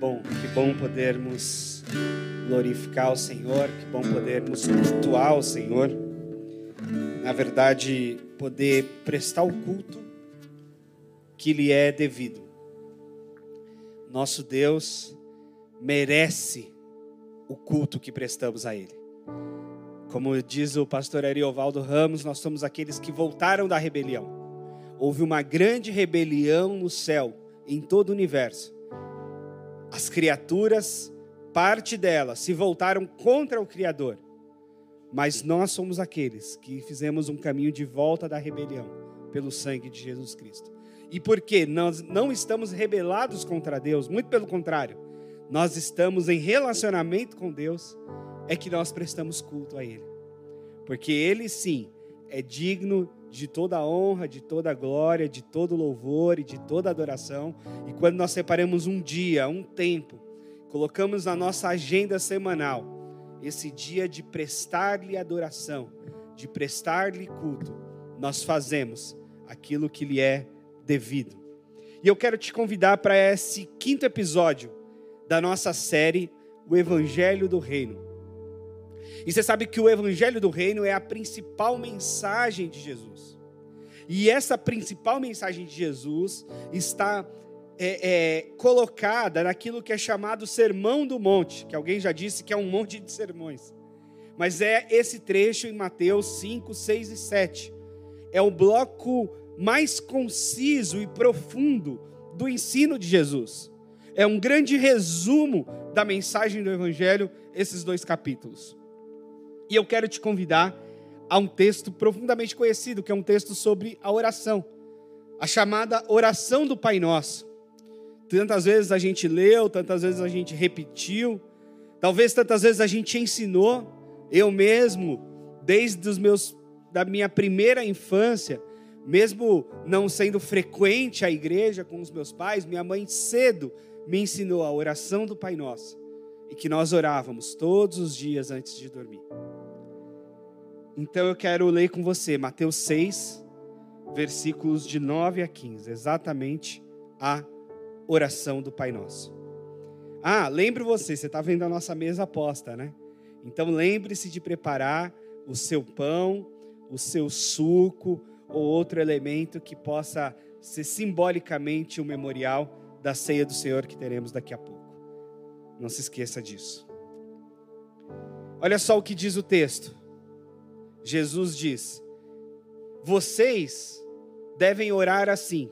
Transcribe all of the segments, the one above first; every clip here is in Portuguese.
bom, que bom podermos glorificar o Senhor, que bom podermos cultuar o Senhor. Na verdade, poder prestar o culto que lhe é devido. Nosso Deus merece o culto que prestamos a Ele. Como diz o pastor Ariovaldo Ramos, nós somos aqueles que voltaram da rebelião. Houve uma grande rebelião no céu, em todo o universo. As criaturas, parte delas, se voltaram contra o Criador. Mas nós somos aqueles que fizemos um caminho de volta da rebelião pelo sangue de Jesus Cristo. E porque nós não estamos rebelados contra Deus, muito pelo contrário, nós estamos em relacionamento com Deus é que nós prestamos culto a Ele. Porque Ele sim é digno de toda honra, de toda glória, de todo louvor e de toda adoração. E quando nós separamos um dia, um tempo, colocamos na nossa agenda semanal esse dia de prestar-lhe adoração, de prestar-lhe culto, nós fazemos aquilo que lhe é devido. E eu quero te convidar para esse quinto episódio da nossa série, O Evangelho do Reino. E você sabe que o Evangelho do Reino é a principal mensagem de Jesus. E essa principal mensagem de Jesus está é, é, colocada naquilo que é chamado Sermão do Monte, que alguém já disse que é um monte de sermões. Mas é esse trecho em Mateus 5, 6 e 7. É o bloco mais conciso e profundo do ensino de Jesus. É um grande resumo da mensagem do Evangelho, esses dois capítulos. E eu quero te convidar a um texto profundamente conhecido, que é um texto sobre a oração, a chamada oração do Pai Nosso. Tantas vezes a gente leu, tantas vezes a gente repetiu, talvez tantas vezes a gente ensinou, eu mesmo, desde os meus da minha primeira infância, mesmo não sendo frequente à igreja com os meus pais, minha mãe cedo me ensinou a oração do Pai Nosso e que nós orávamos todos os dias antes de dormir. Então eu quero ler com você Mateus 6, versículos de 9 a 15, exatamente a oração do Pai Nosso. Ah, lembre você, você está vendo a nossa mesa posta, né? Então lembre-se de preparar o seu pão, o seu suco ou outro elemento que possa ser simbolicamente o um memorial da ceia do Senhor que teremos daqui a pouco. Não se esqueça disso. Olha só o que diz o texto. Jesus diz: Vocês devem orar assim: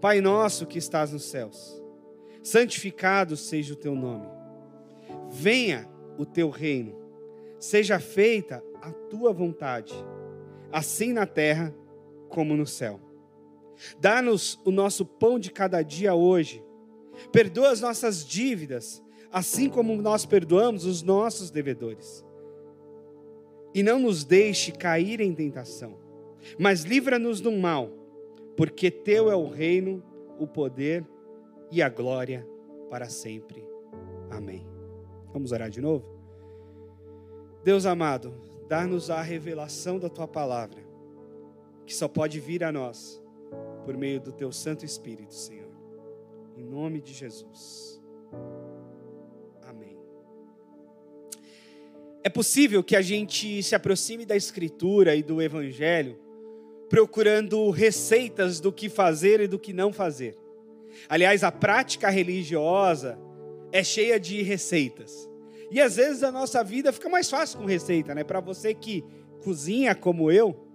Pai nosso que estás nos céus, santificado seja o teu nome. Venha o teu reino. Seja feita a tua vontade, assim na terra como no céu. Dá-nos o nosso pão de cada dia hoje. Perdoa as nossas dívidas, assim como nós perdoamos os nossos devedores e não nos deixe cair em tentação, mas livra-nos do mal, porque teu é o reino, o poder e a glória para sempre. Amém. Vamos orar de novo? Deus amado, dá-nos a revelação da tua palavra, que só pode vir a nós por meio do teu Santo Espírito, Senhor. Em nome de Jesus. É possível que a gente se aproxime da Escritura e do Evangelho procurando receitas do que fazer e do que não fazer. Aliás, a prática religiosa é cheia de receitas. E às vezes a nossa vida fica mais fácil com receita, né? Para você que cozinha como eu,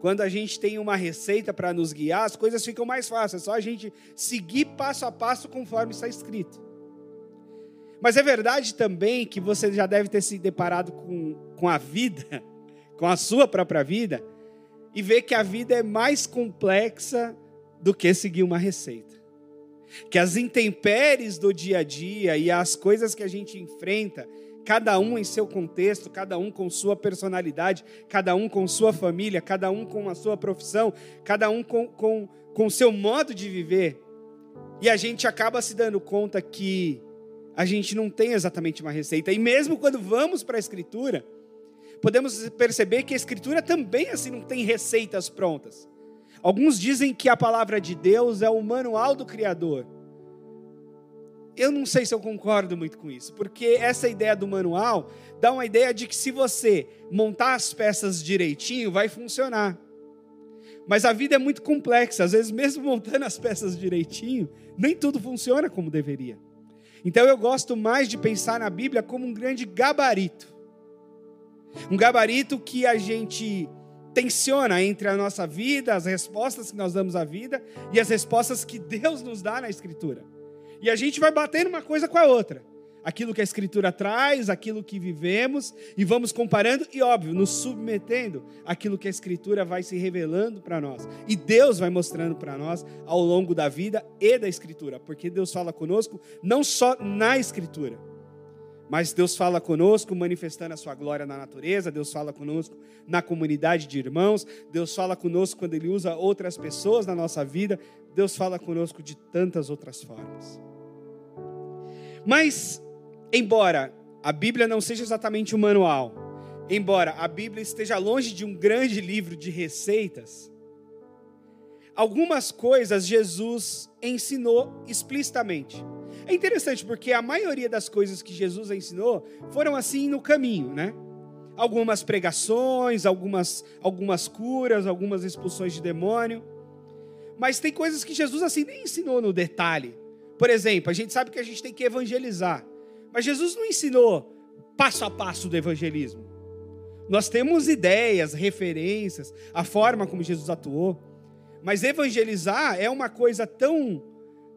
quando a gente tem uma receita para nos guiar, as coisas ficam mais fáceis. É só a gente seguir passo a passo conforme está escrito. Mas é verdade também que você já deve ter se deparado com, com a vida, com a sua própria vida, e ver que a vida é mais complexa do que seguir uma receita. Que as intempéries do dia a dia e as coisas que a gente enfrenta, cada um em seu contexto, cada um com sua personalidade, cada um com sua família, cada um com a sua profissão, cada um com o com, com seu modo de viver, e a gente acaba se dando conta que a gente não tem exatamente uma receita. E mesmo quando vamos para a Escritura, podemos perceber que a Escritura também assim não tem receitas prontas. Alguns dizem que a palavra de Deus é o manual do Criador. eu não sei se eu concordo muito com isso, porque essa ideia do manual dá uma ideia de que se você montar as peças direitinho, vai funcionar. Mas a vida é muito complexa, às vezes, mesmo montando as peças direitinho, nem tudo funciona como deveria. Então eu gosto mais de pensar na Bíblia como um grande gabarito. Um gabarito que a gente tensiona entre a nossa vida, as respostas que nós damos à vida e as respostas que Deus nos dá na Escritura. E a gente vai batendo uma coisa com a outra. Aquilo que a Escritura traz, aquilo que vivemos, e vamos comparando, e óbvio, nos submetendo àquilo que a Escritura vai se revelando para nós. E Deus vai mostrando para nós ao longo da vida e da Escritura, porque Deus fala conosco não só na Escritura, mas Deus fala conosco manifestando a sua glória na natureza, Deus fala conosco na comunidade de irmãos, Deus fala conosco quando Ele usa outras pessoas na nossa vida, Deus fala conosco de tantas outras formas. Mas, embora a Bíblia não seja exatamente um manual, embora a Bíblia esteja longe de um grande livro de receitas, algumas coisas Jesus ensinou explicitamente. É interessante porque a maioria das coisas que Jesus ensinou foram assim no caminho, né? Algumas pregações, algumas, algumas curas, algumas expulsões de demônio. Mas tem coisas que Jesus assim nem ensinou no detalhe. Por exemplo, a gente sabe que a gente tem que evangelizar. Mas Jesus não ensinou passo a passo do evangelismo. Nós temos ideias, referências, a forma como Jesus atuou. Mas evangelizar é uma coisa tão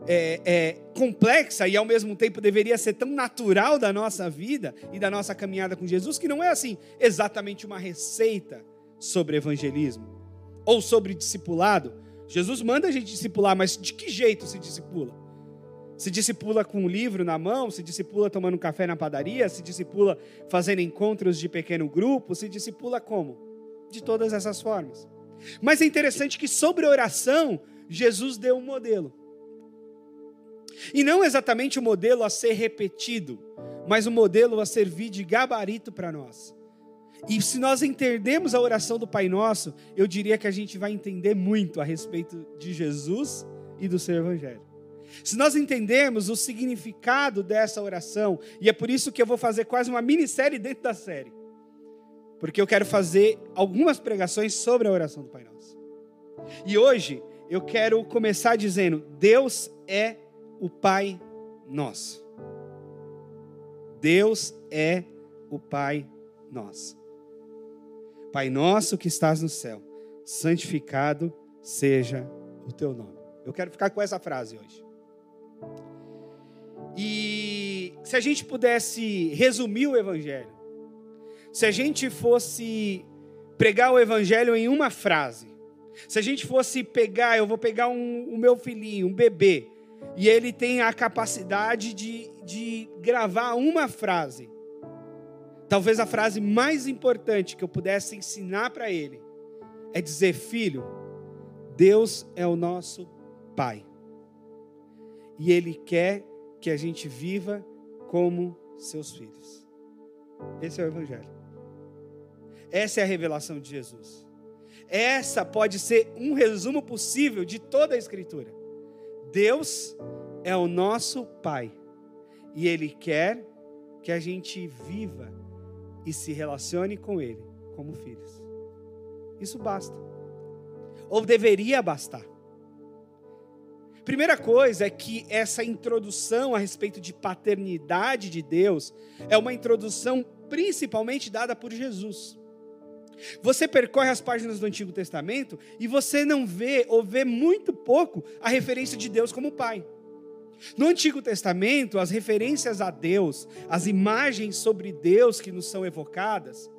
é, é, complexa e ao mesmo tempo deveria ser tão natural da nossa vida e da nossa caminhada com Jesus, que não é assim exatamente uma receita sobre evangelismo ou sobre discipulado. Jesus manda a gente discipular, mas de que jeito se discipula? Se discipula com um livro na mão, se discipula tomando um café na padaria, se discipula fazendo encontros de pequeno grupo, se discipula como? De todas essas formas. Mas é interessante que sobre oração, Jesus deu um modelo. E não exatamente o modelo a ser repetido, mas o modelo a servir de gabarito para nós. E se nós entendemos a oração do Pai Nosso, eu diria que a gente vai entender muito a respeito de Jesus e do seu Evangelho. Se nós entendermos o significado dessa oração, e é por isso que eu vou fazer quase uma minissérie dentro da série, porque eu quero fazer algumas pregações sobre a oração do Pai Nosso. E hoje eu quero começar dizendo: Deus é o Pai Nosso. Deus é o Pai Nosso. Pai nosso que estás no céu, santificado seja o teu nome. Eu quero ficar com essa frase hoje. E se a gente pudesse resumir o Evangelho, se a gente fosse pregar o Evangelho em uma frase, se a gente fosse pegar, eu vou pegar um, o meu filhinho, um bebê, e ele tem a capacidade de, de gravar uma frase. Talvez a frase mais importante que eu pudesse ensinar para ele é dizer: Filho, Deus é o nosso Pai. E Ele quer que a gente viva como seus filhos. Esse é o Evangelho. Essa é a revelação de Jesus. Essa pode ser um resumo possível de toda a Escritura. Deus é o nosso Pai e Ele quer que a gente viva e se relacione com Ele como filhos. Isso basta, ou deveria bastar. Primeira coisa é que essa introdução a respeito de paternidade de Deus é uma introdução principalmente dada por Jesus. Você percorre as páginas do Antigo Testamento e você não vê ou vê muito pouco a referência de Deus como Pai. No Antigo Testamento, as referências a Deus, as imagens sobre Deus que nos são evocadas,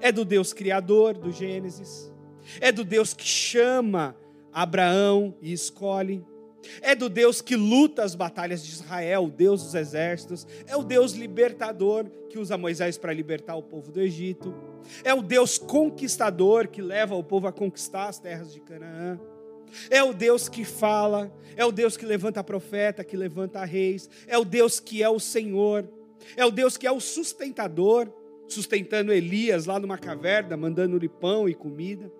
é do Deus Criador, do Gênesis, é do Deus que chama Abraão e escolhe, é do Deus que luta as batalhas de Israel, o Deus dos exércitos, é o Deus libertador que usa Moisés para libertar o povo do Egito, é o Deus conquistador que leva o povo a conquistar as terras de Canaã. É o Deus que fala, é o Deus que levanta profeta, que levanta reis, é o Deus que é o Senhor, é o Deus que é o sustentador, sustentando Elias lá numa caverna, mandando-lhe pão e comida.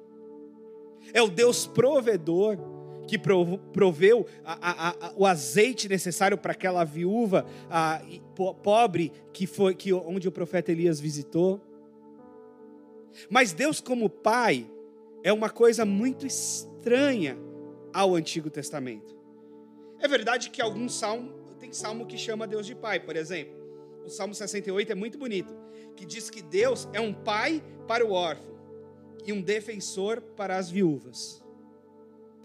É o Deus provedor, que proveu a, a, a, o azeite necessário para aquela viúva pobre que foi que onde o profeta Elias visitou. Mas Deus como pai é uma coisa muito estranha ao Antigo Testamento. É verdade que alguns salmos tem salmo que chama Deus de pai, por exemplo. O Salmo 68 é muito bonito, que diz que Deus é um pai para o órfão e um defensor para as viúvas.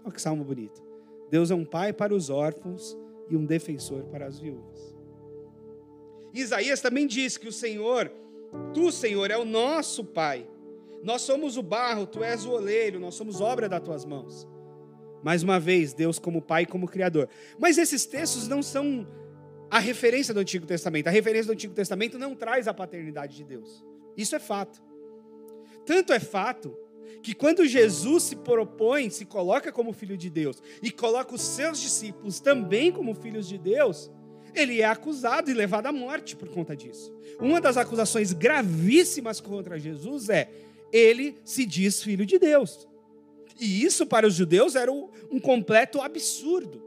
Olha que salmo bonito. Deus é um pai para os órfãos e um defensor para as viúvas. Isaías também diz que o Senhor, tu, Senhor, é o nosso pai. Nós somos o barro, tu és o oleiro, nós somos obra das tuas mãos. Mais uma vez, Deus como pai e como criador. Mas esses textos não são a referência do Antigo Testamento. A referência do Antigo Testamento não traz a paternidade de Deus. Isso é fato. Tanto é fato que quando Jesus se propõe, se coloca como filho de Deus e coloca os seus discípulos também como filhos de Deus, ele é acusado e levado à morte por conta disso. Uma das acusações gravíssimas contra Jesus é: ele se diz filho de Deus. E isso para os judeus era um completo absurdo.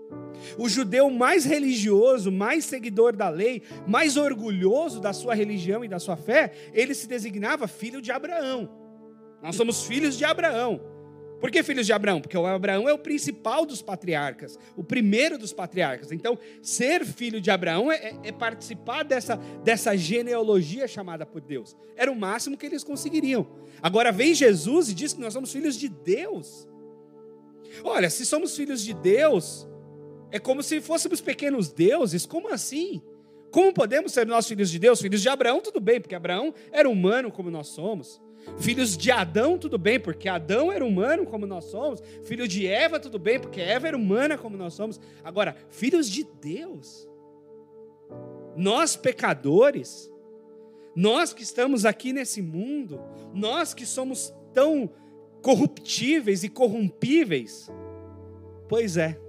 O judeu mais religioso, mais seguidor da lei, mais orgulhoso da sua religião e da sua fé, ele se designava filho de Abraão. Nós somos filhos de Abraão. Por que filhos de Abraão? Porque o Abraão é o principal dos patriarcas, o primeiro dos patriarcas. Então, ser filho de Abraão é, é, é, participar dessa, dessa genealogia chamada por Deus. Era o máximo que eles conseguiriam. Agora vem Jesus e diz que nós somos filhos de Deus. Olha, se somos filhos de Deus, é como se fôssemos pequenos deuses. Como assim? Como podemos ser nossos filhos de Deus? Filhos de Abraão, tudo bem, porque Abraão era humano como nós somos. Filhos de Adão, tudo bem, porque Adão era humano como nós somos. Filho de Eva, tudo bem, porque Eva era humana como nós somos. Agora, filhos de Deus, nós pecadores, nós que estamos aqui nesse mundo, nós que somos tão corruptíveis e corrompíveis, pois é,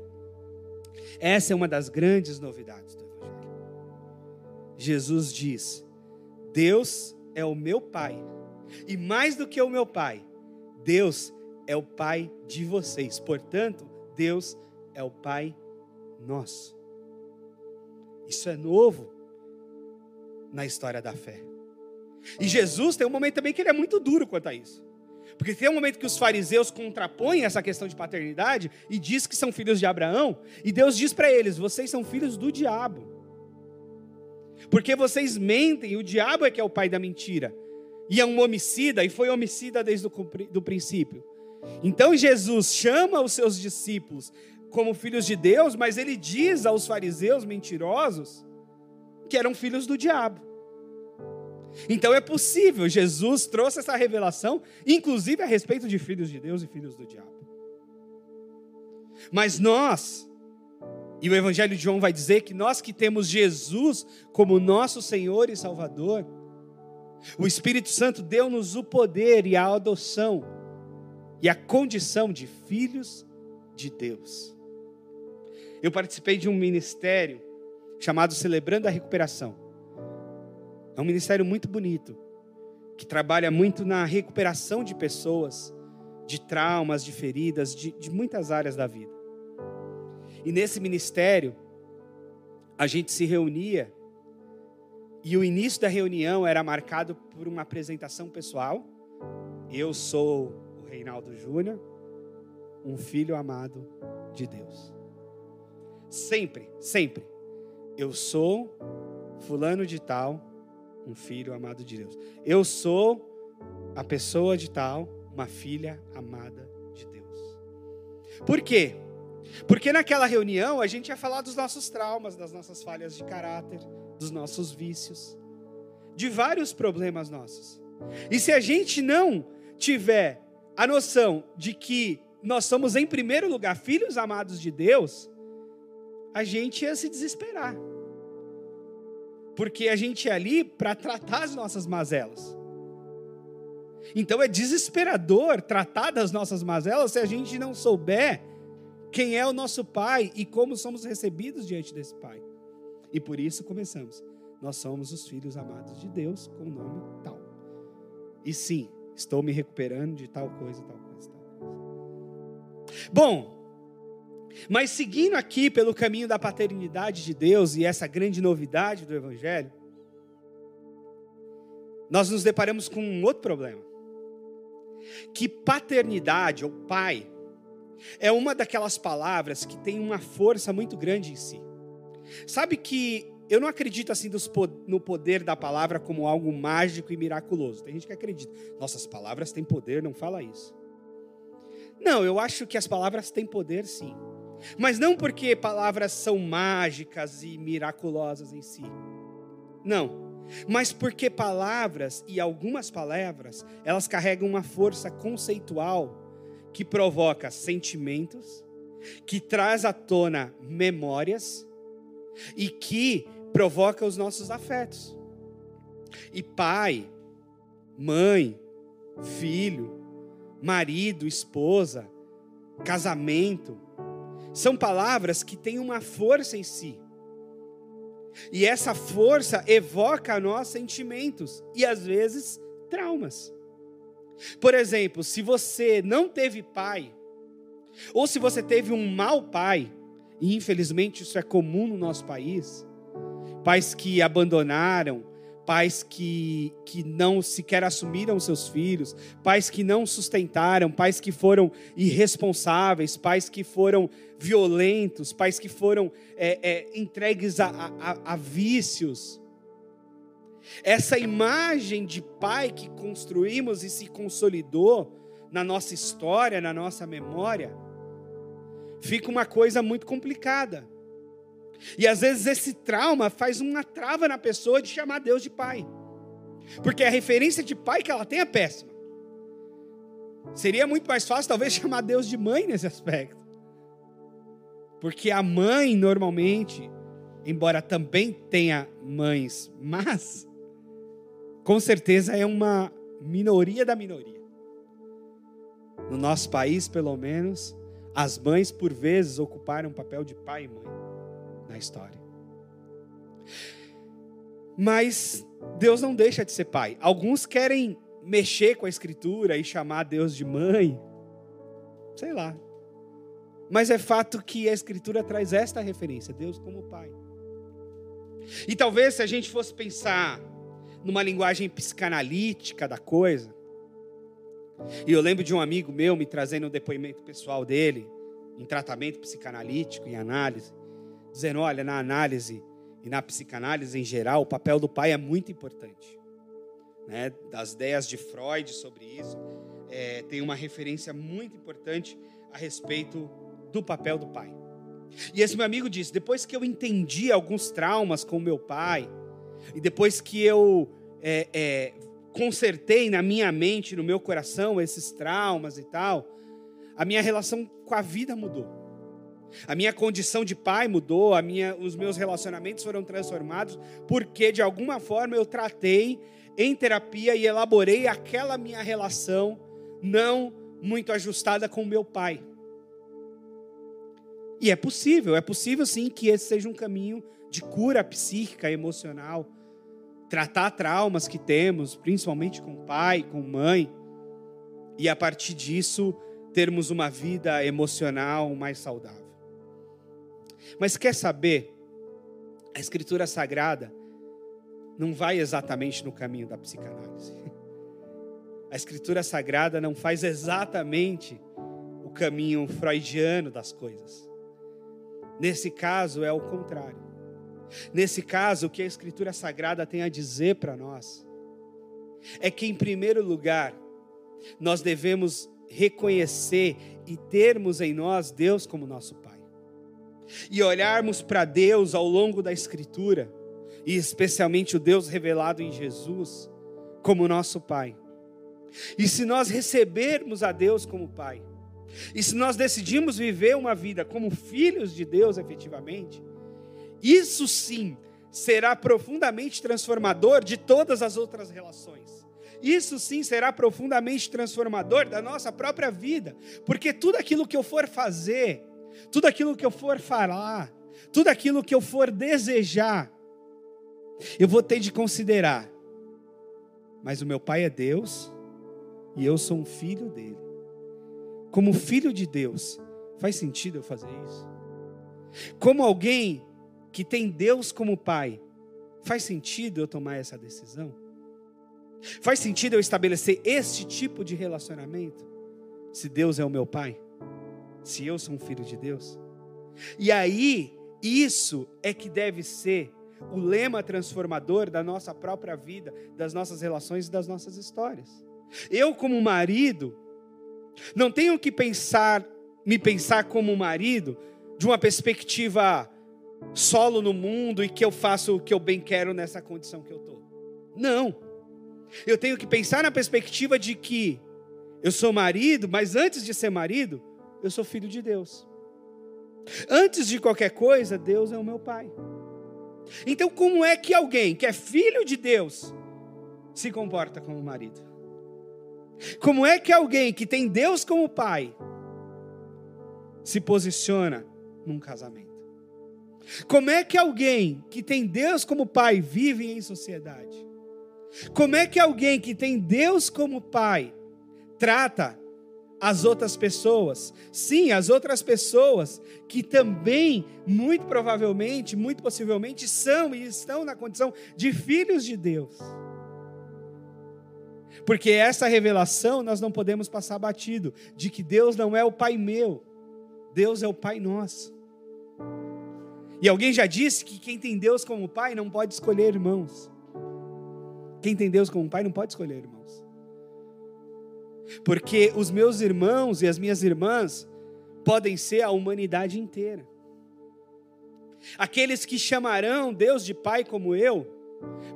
essa é uma das grandes novidades do Evangelho. Jesus diz: Deus é o meu Pai e mais do que o meu pai, Deus é o pai de vocês. Portanto, Deus é o pai nosso. Isso é novo na história da fé. E Jesus tem um momento também que ele é muito duro quanto a isso. Porque tem um momento que os fariseus contrapõem essa questão de paternidade e diz que são filhos de Abraão, e Deus diz para eles: vocês são filhos do diabo. Porque vocês mentem, e o diabo é que é o pai da mentira e é um homicida, e foi homicida desde o princípio. Então Jesus chama os seus discípulos como filhos de Deus, mas ele diz aos fariseus mentirosos que eram filhos do diabo. Então é possível, Jesus trouxe essa revelação, inclusive a respeito de filhos de Deus e filhos do diabo. Mas nós, e o Evangelho de João vai dizer que nós que temos Jesus como nosso Senhor e Salvador, o Espírito Santo deu-nos o poder e a adoção e a condição de filhos de Deus. Eu participei de um ministério chamado Celebrando a Recuperação. É um ministério muito bonito, que trabalha muito na recuperação de pessoas, de traumas, de feridas, de, de muitas áreas da vida. E nesse ministério, a gente se reunia e o início da reunião era marcado por uma apresentação pessoal. Eu sou o Reinaldo Júnior, um filho amado de Deus. Sempre, sempre. Eu sou fulano de tal, um filho amado de Deus. Eu sou a pessoa de tal, uma filha amada de Deus. Por quê? Porque naquela reunião a gente ia falar dos nossos traumas, das nossas falhas de caráter, dos nossos vícios, de vários problemas nossos. E se a gente não tiver a noção de que nós somos, em primeiro lugar, filhos amados de Deus, a gente ia se desesperar. Porque a gente é ali para tratar as nossas mazelas. Então é desesperador tratar das nossas mazelas se a gente não souber quem é o nosso Pai e como somos recebidos diante desse Pai. E por isso começamos. Nós somos os filhos amados de Deus com o nome tal. E sim, estou me recuperando de tal coisa, tal coisa, tal coisa. Bom, Mas seguindo aqui pelo caminho da paternidade de Deus e essa grande novidade do Evangelho, nós nos deparamos com um outro problema. Que paternidade ou pai é uma daquelas palavras que tem uma força muito grande em si. Sabe que eu não acredito assim no poder da palavra como algo mágico e miraculoso. Tem gente que acredita. Nossas palavras têm poder, não fala isso. Não, eu acho que as palavras têm poder sim. Mas não porque palavras são mágicas e miraculosas em si. Não. Mas porque palavras e algumas palavras, elas carregam uma força conceitual que provoca sentimentos, que traz à tona memórias e que provoca os nossos afetos. E pai, mãe, filho, marido, esposa, casamento, são palavras que têm uma força em si. E essa força evoca a nós sentimentos e às vezes traumas. Por exemplo, se você não teve pai, ou se você teve um mau pai, e infelizmente isso é comum no nosso país, pais que abandonaram, pais que, que não sequer assumiram seus filhos, pais que não sustentaram, pais que foram irresponsáveis, pais que foram violentos, pais que foram é, é, entregues a, a, a vícios. Essa imagem de pai que construímos e se consolidou na nossa história, na nossa memória, fica uma coisa muito complicada. E às vezes esse trauma faz uma trava na pessoa de chamar Deus de pai. Porque a referência de pai que ela tem é péssima. Seria muito mais fácil, talvez, chamar Deus de mãe nesse aspecto. Porque a mãe, normalmente, embora também tenha mães, mas, com certeza é uma minoria da minoria. No nosso país, pelo menos, as mães, por vezes, ocuparam o papel de pai e mãe na história. Mas Deus não deixa de ser pai. Alguns querem mexer com a escritura e chamar Deus de mãe. Sei lá. Mas é fato que a escritura traz esta referência, Deus como pai. E talvez se a gente fosse pensar numa linguagem psicanalítica da coisa, e eu lembro de um amigo meu me trazendo um depoimento pessoal dele, em tratamento psicanalítico, em análise dizendo: olha, na análise e na psicanálise em geral, o papel do pai é muito importante. Né? Das ideias de Freud sobre isso, é, tem uma referência muito importante a respeito do papel do pai. E esse meu amigo disse: depois que eu entendi alguns traumas com meu pai, e depois que eu é, é, consertei na minha mente, no meu coração, esses traumas e tal, a minha relação com a vida mudou. A minha condição de pai mudou, a minha, os meus relacionamentos foram transformados, porque de alguma forma eu tratei em terapia e elaborei aquela minha relação não muito ajustada com o meu pai. E é possível, é possível sim que esse seja um caminho de cura psíquica, emocional. Tratar traumas que temos, principalmente com pai, com mãe, e a partir disso termos uma vida emocional mais saudável. Mas quer saber? A Escritura Sagrada não vai exatamente no caminho da psicanálise. A Escritura Sagrada não faz exatamente o caminho freudiano das coisas. Nesse caso é o contrário. Nesse caso, o que a Escritura Sagrada tem a dizer para nós é que, em primeiro lugar, nós devemos reconhecer e termos em nós Deus como nosso Pai e olharmos para Deus ao longo da Escritura, e especialmente o Deus revelado em Jesus, como nosso Pai. E se nós recebermos a Deus como Pai, e se nós decidimos viver uma vida como filhos de Deus efetivamente, isso sim será profundamente transformador de todas as outras relações. Isso sim será profundamente transformador da nossa própria vida, porque tudo aquilo que eu for fazer, tudo aquilo que eu for falar, tudo aquilo que eu for desejar, eu vou ter de considerar. Mas o meu pai é Deus e eu sou um filho dele. Como filho de Deus, Faz sentido eu fazer isso? Como alguém que tem Deus como pai, faz sentido eu tomar essa decisão? Faz sentido eu estabelecer este tipo de relacionamento? Se Deus é o meu pai? Se eu sou um filho de Deus? E aí, isso é que deve ser o lema transformador da nossa própria vida, das nossas relações e das nossas histórias. Eu, como marido, não tenho que pensar, me pensar como marido de uma perspectiva solo no mundo e que eu faço o que eu bem quero nessa condição que eu estou. Não. Eu tenho que pensar na perspectiva de que eu sou marido, mas antes de ser marido, eu sou filho de Deus. Antes de qualquer coisa, Deus é o meu pai. Então, como é que alguém que é filho de Deus se comporta como marido? Como é que alguém que tem Deus como pai se posiciona num casamento? Como é que alguém que tem Deus como pai vive em sociedade? Como é que alguém que tem Deus como pai trata as outras pessoas? Sim, as outras pessoas que também, muito provavelmente, muito possivelmente, são e estão na condição de filhos de Deus. Porque essa revelação nós não podemos passar batido, de que Deus não é o Pai meu, Deus é o Pai nosso. E alguém já disse que quem tem Deus como Pai não pode escolher irmãos. Quem tem Deus como Pai não pode escolher irmãos. Porque os meus irmãos e as minhas irmãs podem ser a humanidade inteira. Aqueles que chamarão Deus de Pai como eu,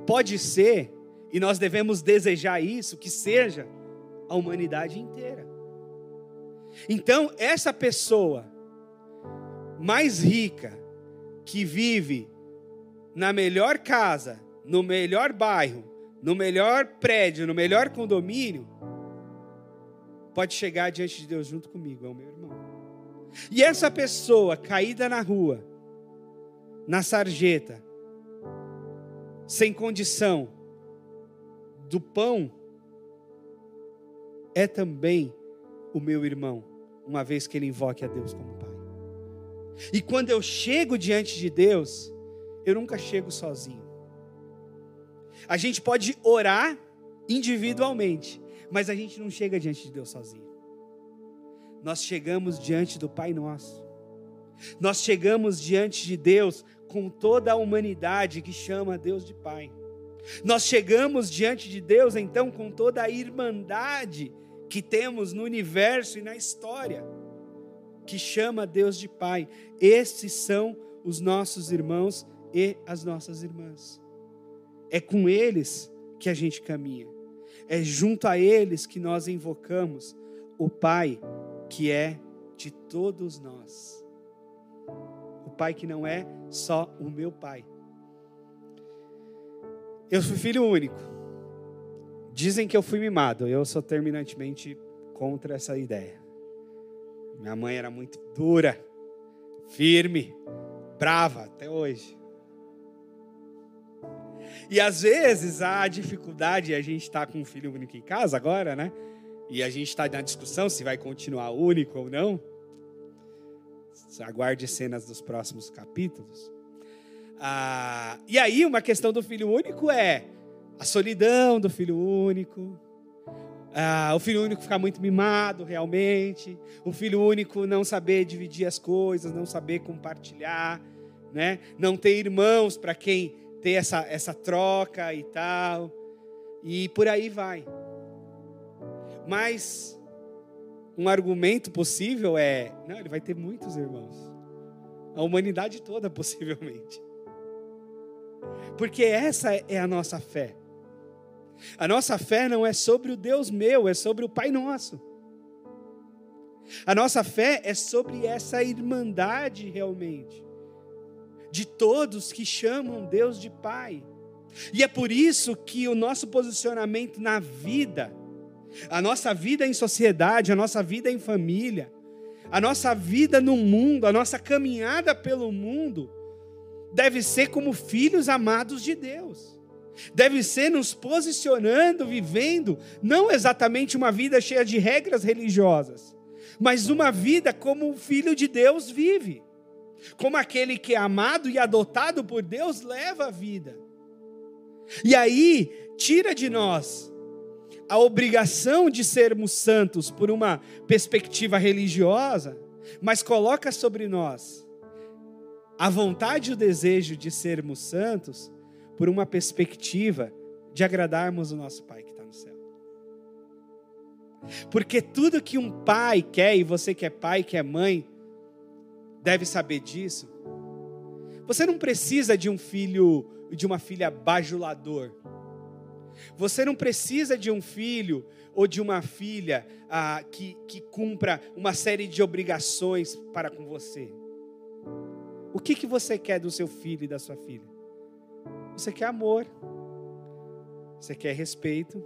pode ser, e nós devemos desejar isso, que seja a humanidade inteira. Então, essa pessoa mais rica, que vive na melhor casa, no melhor bairro, no melhor prédio, no melhor condomínio, pode chegar diante de Deus junto comigo, é o meu irmão. E essa pessoa caída na rua, na sarjeta, sem condição do pão, é também o meu irmão, uma vez que ele invoque a Deus como Pai. E quando eu chego diante de Deus, eu nunca chego sozinho. A gente pode orar individualmente, mas a gente não chega diante de Deus sozinho. Nós chegamos diante do Pai Nosso. Nós chegamos diante de Deus com toda a humanidade que chama Deus de Pai. Nós chegamos diante de Deus então com toda a irmandade que temos no universo e na história que chama Deus de Pai. Esses são os nossos irmãos e as nossas irmãs. É com eles que a gente caminha. É junto a eles que nós invocamos o Pai que é de todos nós. O Pai que não é só o meu Pai. Eu fui filho único. Dizem que eu fui mimado. Eu sou terminantemente contra essa ideia. Minha mãe era muito dura, firme, brava até hoje. E às vezes a dificuldade, a gente está com um filho único em casa agora, né? E a gente está na discussão se vai continuar único ou não. Aguarde cenas dos próximos capítulos. Ah, e aí, uma questão do filho único é a solidão do filho único, ah, o filho único ficar muito mimado realmente, o filho único não saber dividir as coisas, não saber compartilhar, né? não ter irmãos para quem ter essa, essa troca e tal, e por aí vai. Mas um argumento possível é: não, ele vai ter muitos irmãos, a humanidade toda possivelmente, porque essa é a nossa fé. A nossa fé não é sobre o Deus meu, é sobre o Pai nosso. A nossa fé é sobre essa irmandade realmente, de todos que chamam Deus de Pai. E é por isso que o nosso posicionamento na vida, a nossa vida em sociedade, a nossa vida em família, a nossa vida no mundo, a nossa caminhada pelo mundo, deve ser como filhos amados de Deus deve ser nos posicionando, vivendo, não exatamente uma vida cheia de regras religiosas, mas uma vida como o filho de Deus vive. Como aquele que é amado e adotado por Deus leva a vida. E aí, tira de nós a obrigação de sermos santos por uma perspectiva religiosa, mas coloca sobre nós a vontade e o desejo de sermos santos por uma perspectiva de agradarmos o nosso Pai que está no céu. Porque tudo que um pai quer, e você que é pai, que é mãe, deve saber disso. Você não precisa de um filho, de uma filha bajulador. Você não precisa de um filho ou de uma filha ah, que, que cumpra uma série de obrigações para com você. O que, que você quer do seu filho e da sua filha? Você quer amor, você quer respeito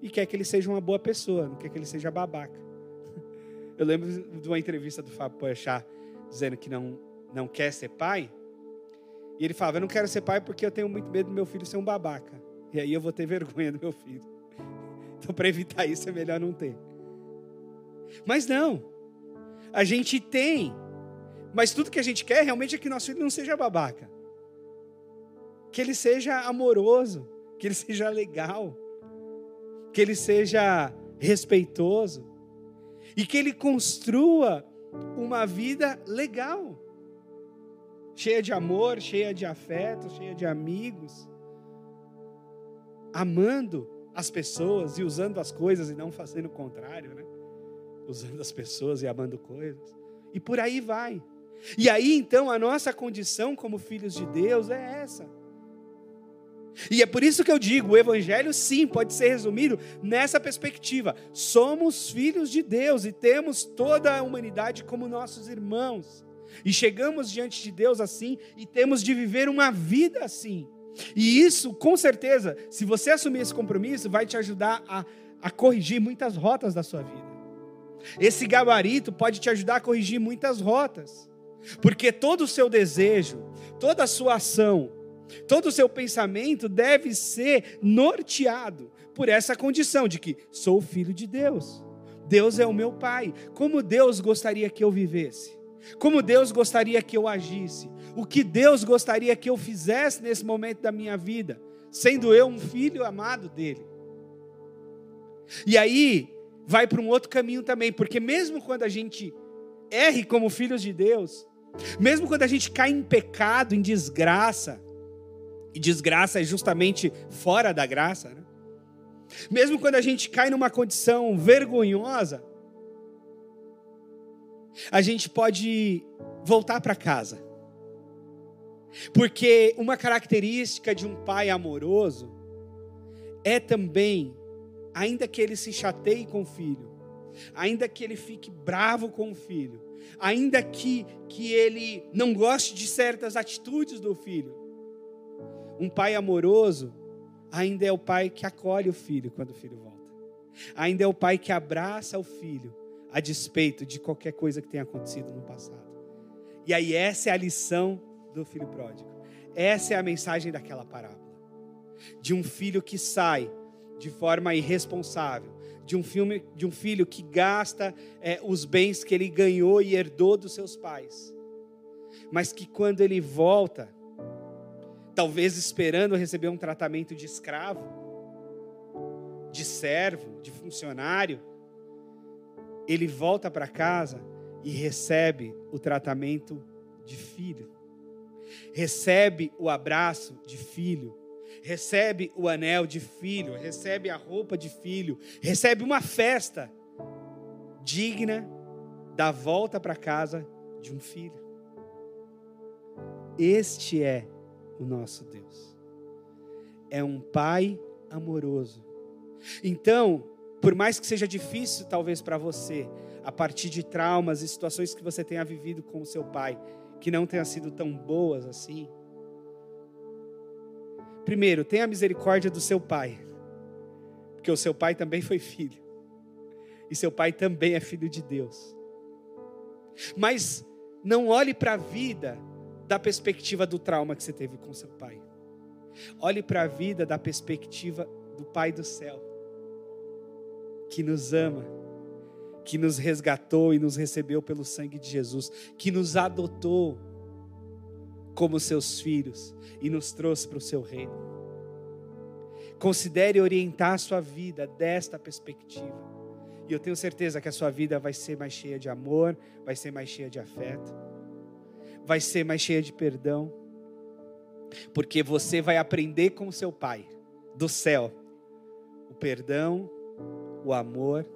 e quer que ele seja uma boa pessoa, não quer que ele seja babaca. Eu lembro de uma entrevista do Fábio Pochá dizendo que não, não quer ser pai. E ele falava: Eu não quero ser pai porque eu tenho muito medo do meu filho ser um babaca. E aí eu vou ter vergonha do meu filho. Então, para evitar isso, é melhor não ter. Mas não. A gente tem. Mas tudo que a gente quer realmente é que nosso filho não seja babaca. Que ele seja amoroso. Que ele seja legal. Que ele seja respeitoso. E que ele construa uma vida legal. Cheia de amor, cheia de afeto, cheia de amigos amando as pessoas e usando as coisas e não fazendo o contrário, né? Usando as pessoas e amando coisas. E por aí vai. E aí então a nossa condição como filhos de Deus é essa. E é por isso que eu digo, o evangelho sim pode ser resumido nessa perspectiva. Somos filhos de Deus e temos toda a humanidade como nossos irmãos. E chegamos diante de Deus assim e temos de viver uma vida assim. E isso, com certeza, se você assumir esse compromisso, vai te ajudar a, a corrigir muitas rotas da sua vida. Esse gabarito pode te ajudar a corrigir muitas rotas, porque todo o seu desejo, toda a sua ação, todo o seu pensamento deve ser norteado por essa condição de que sou filho de Deus. Deus é o meu Pai. Como Deus gostaria que eu vivesse? Como Deus gostaria que eu agisse? o que Deus gostaria que eu fizesse nesse momento da minha vida, sendo eu um filho amado dele. E aí, vai para um outro caminho também, porque mesmo quando a gente erre como filhos de Deus, mesmo quando a gente cai em pecado, em desgraça, e desgraça é justamente fora da graça, né? mesmo quando a gente cai numa condição vergonhosa, a gente pode voltar para casa porque uma característica de um pai amoroso é também, ainda que ele se chateie com o filho, ainda que ele fique bravo com o filho, ainda que, que ele não goste de certas atitudes do filho, um pai amoroso ainda é o pai que acolhe o filho quando o filho volta, ainda é o pai que abraça o filho a despeito de qualquer coisa que tenha acontecido no passado. E aí, essa é a lição do filho pródigo. Essa é a mensagem daquela parábola. De um filho que sai de forma irresponsável, de um, filme, de um filho que gasta é, os bens que ele ganhou e herdou dos seus pais, mas que quando ele volta, talvez esperando receber um tratamento de escravo, de servo, de funcionário, ele volta para casa e recebe o tratamento de filho. Recebe o abraço de filho, recebe o anel de filho, recebe a roupa de filho, recebe uma festa digna da volta para casa de um filho. Este é o nosso Deus. É um pai amoroso. Então, por mais que seja difícil talvez para você, a partir de traumas e situações que você tenha vivido com o seu pai, que não tenham sido tão boas assim. Primeiro, tenha misericórdia do seu pai, porque o seu pai também foi filho, e seu pai também é filho de Deus. Mas não olhe para a vida da perspectiva do trauma que você teve com seu pai. Olhe para a vida da perspectiva do Pai do céu, que nos ama que nos resgatou e nos recebeu pelo sangue de Jesus, que nos adotou como seus filhos e nos trouxe para o seu reino. Considere orientar a sua vida desta perspectiva. E eu tenho certeza que a sua vida vai ser mais cheia de amor, vai ser mais cheia de afeto, vai ser mais cheia de perdão, porque você vai aprender com o seu Pai do céu o perdão, o amor,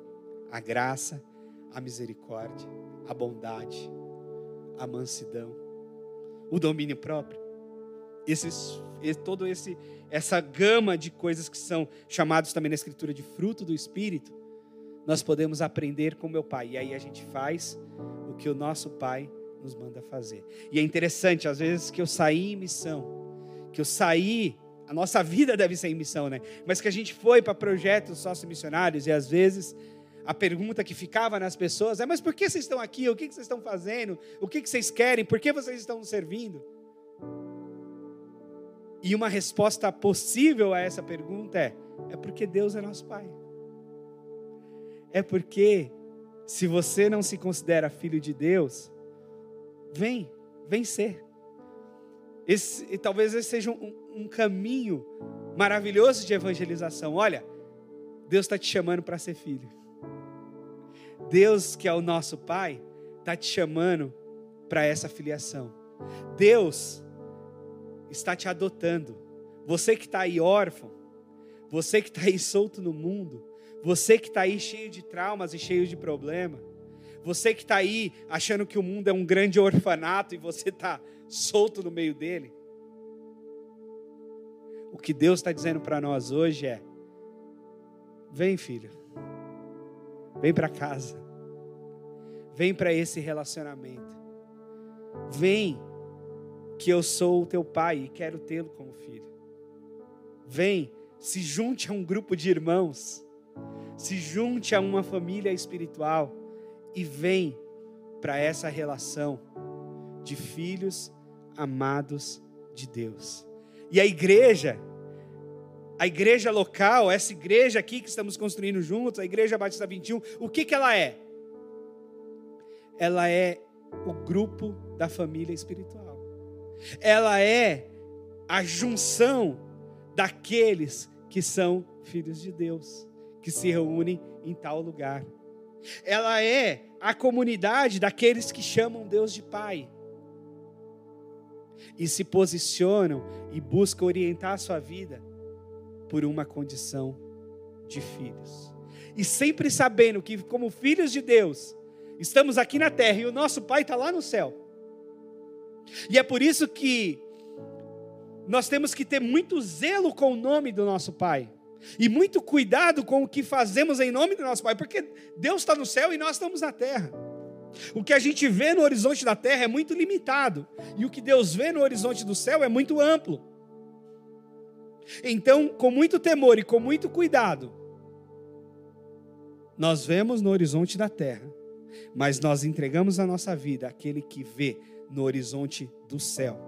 a graça, a misericórdia, a bondade, a mansidão, o domínio próprio. Esses, todo esse essa gama de coisas que são chamados também na escritura de fruto do espírito, nós podemos aprender com meu pai. E aí a gente faz o que o nosso pai nos manda fazer. E é interessante, às vezes que eu saí em missão, que eu saí, a nossa vida deve ser em missão, né? Mas que a gente foi para projetos sócio-missionários e às vezes a pergunta que ficava nas pessoas é: mas por que vocês estão aqui? O que vocês estão fazendo? O que vocês querem? Por que vocês estão servindo? E uma resposta possível a essa pergunta é: é porque Deus é nosso Pai. É porque, se você não se considera filho de Deus, vem, vem ser. Esse, e talvez esse seja um, um caminho maravilhoso de evangelização. Olha, Deus está te chamando para ser filho. Deus, que é o nosso Pai, está te chamando para essa filiação. Deus está te adotando. Você que está aí órfão, você que está aí solto no mundo, você que está aí cheio de traumas e cheio de problema, você que está aí achando que o mundo é um grande orfanato e você está solto no meio dele. O que Deus está dizendo para nós hoje é: vem, filho, vem para casa, vem para esse relacionamento, vem, que eu sou o teu pai e quero tê-lo como filho. Vem, se junte a um grupo de irmãos, se junte a uma família espiritual e vem para essa relação de filhos amados de Deus. E a igreja, a igreja local, essa igreja aqui que estamos construindo juntos, a Igreja Batista 21, o que, que ela é? Ela é o grupo da família espiritual. Ela é a junção daqueles que são filhos de Deus, que se reúnem em tal lugar. Ela é a comunidade daqueles que chamam Deus de Pai e se posicionam e buscam orientar a sua vida por uma condição de filhos. E sempre sabendo que, como filhos de Deus, estamos aqui na terra e o nosso Pai está lá no céu. E é por isso que nós temos que ter muito zelo com o nome do nosso Pai. E muito cuidado com o que fazemos em nome do nosso Pai, porque Deus está no céu e nós estamos na terra. O que a gente vê no horizonte da terra é muito limitado, e o que Deus vê no horizonte do céu é muito amplo. Então, com muito temor e com muito cuidado, nós vemos no horizonte da terra, mas nós entregamos a nossa vida àquele que vê no horizonte do céu,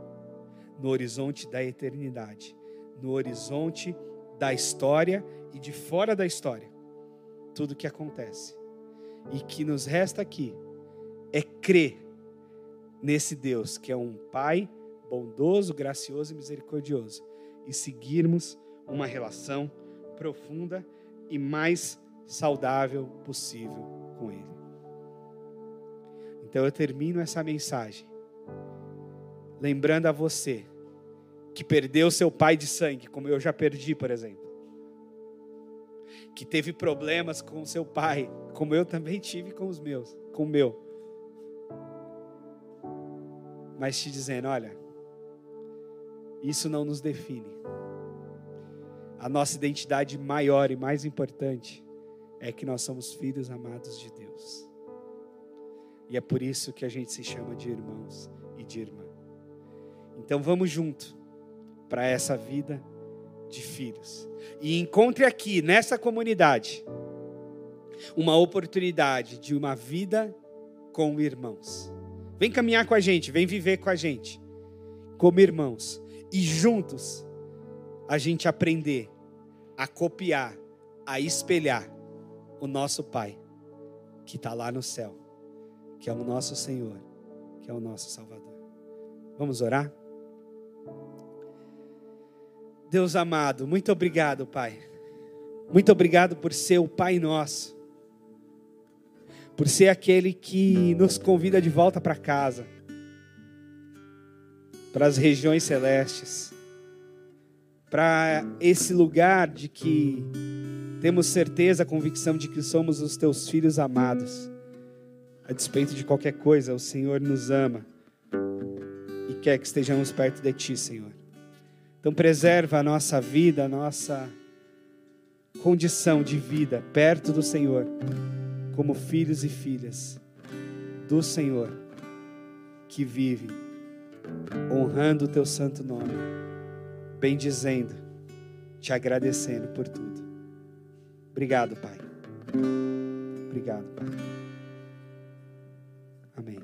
no horizonte da eternidade, no horizonte da história e de fora da história, tudo o que acontece. E que nos resta aqui é crer nesse Deus que é um Pai bondoso, gracioso e misericordioso e seguirmos uma relação profunda e mais saudável possível com Ele. Então eu termino essa mensagem lembrando a você que perdeu seu pai de sangue, como eu já perdi, por exemplo. Que teve problemas com seu pai, como eu também tive com os meus, com o meu. Mas te dizendo, olha, isso não nos define. A nossa identidade maior e mais importante é que nós somos filhos amados de Deus. E é por isso que a gente se chama de irmãos e de irmã. Então vamos junto para essa vida de filhos. E encontre aqui, nessa comunidade, uma oportunidade de uma vida com irmãos. Vem caminhar com a gente, vem viver com a gente, como irmãos. E juntos a gente aprender a copiar, a espelhar o nosso Pai, que está lá no céu, que é o nosso Senhor, que é o nosso Salvador. Vamos orar? Deus amado, muito obrigado, Pai. Muito obrigado por ser o Pai nosso, por ser aquele que nos convida de volta para casa, para as regiões celestes, para esse lugar de que temos certeza, a convicção de que somos os teus filhos amados. A despeito de qualquer coisa, o Senhor nos ama e quer que estejamos perto de Ti, Senhor. Então, preserva a nossa vida, a nossa condição de vida perto do Senhor, como filhos e filhas do Senhor, que vive honrando o Teu santo nome, bendizendo, te agradecendo por tudo. Obrigado, Pai. Obrigado, Pai. Amém.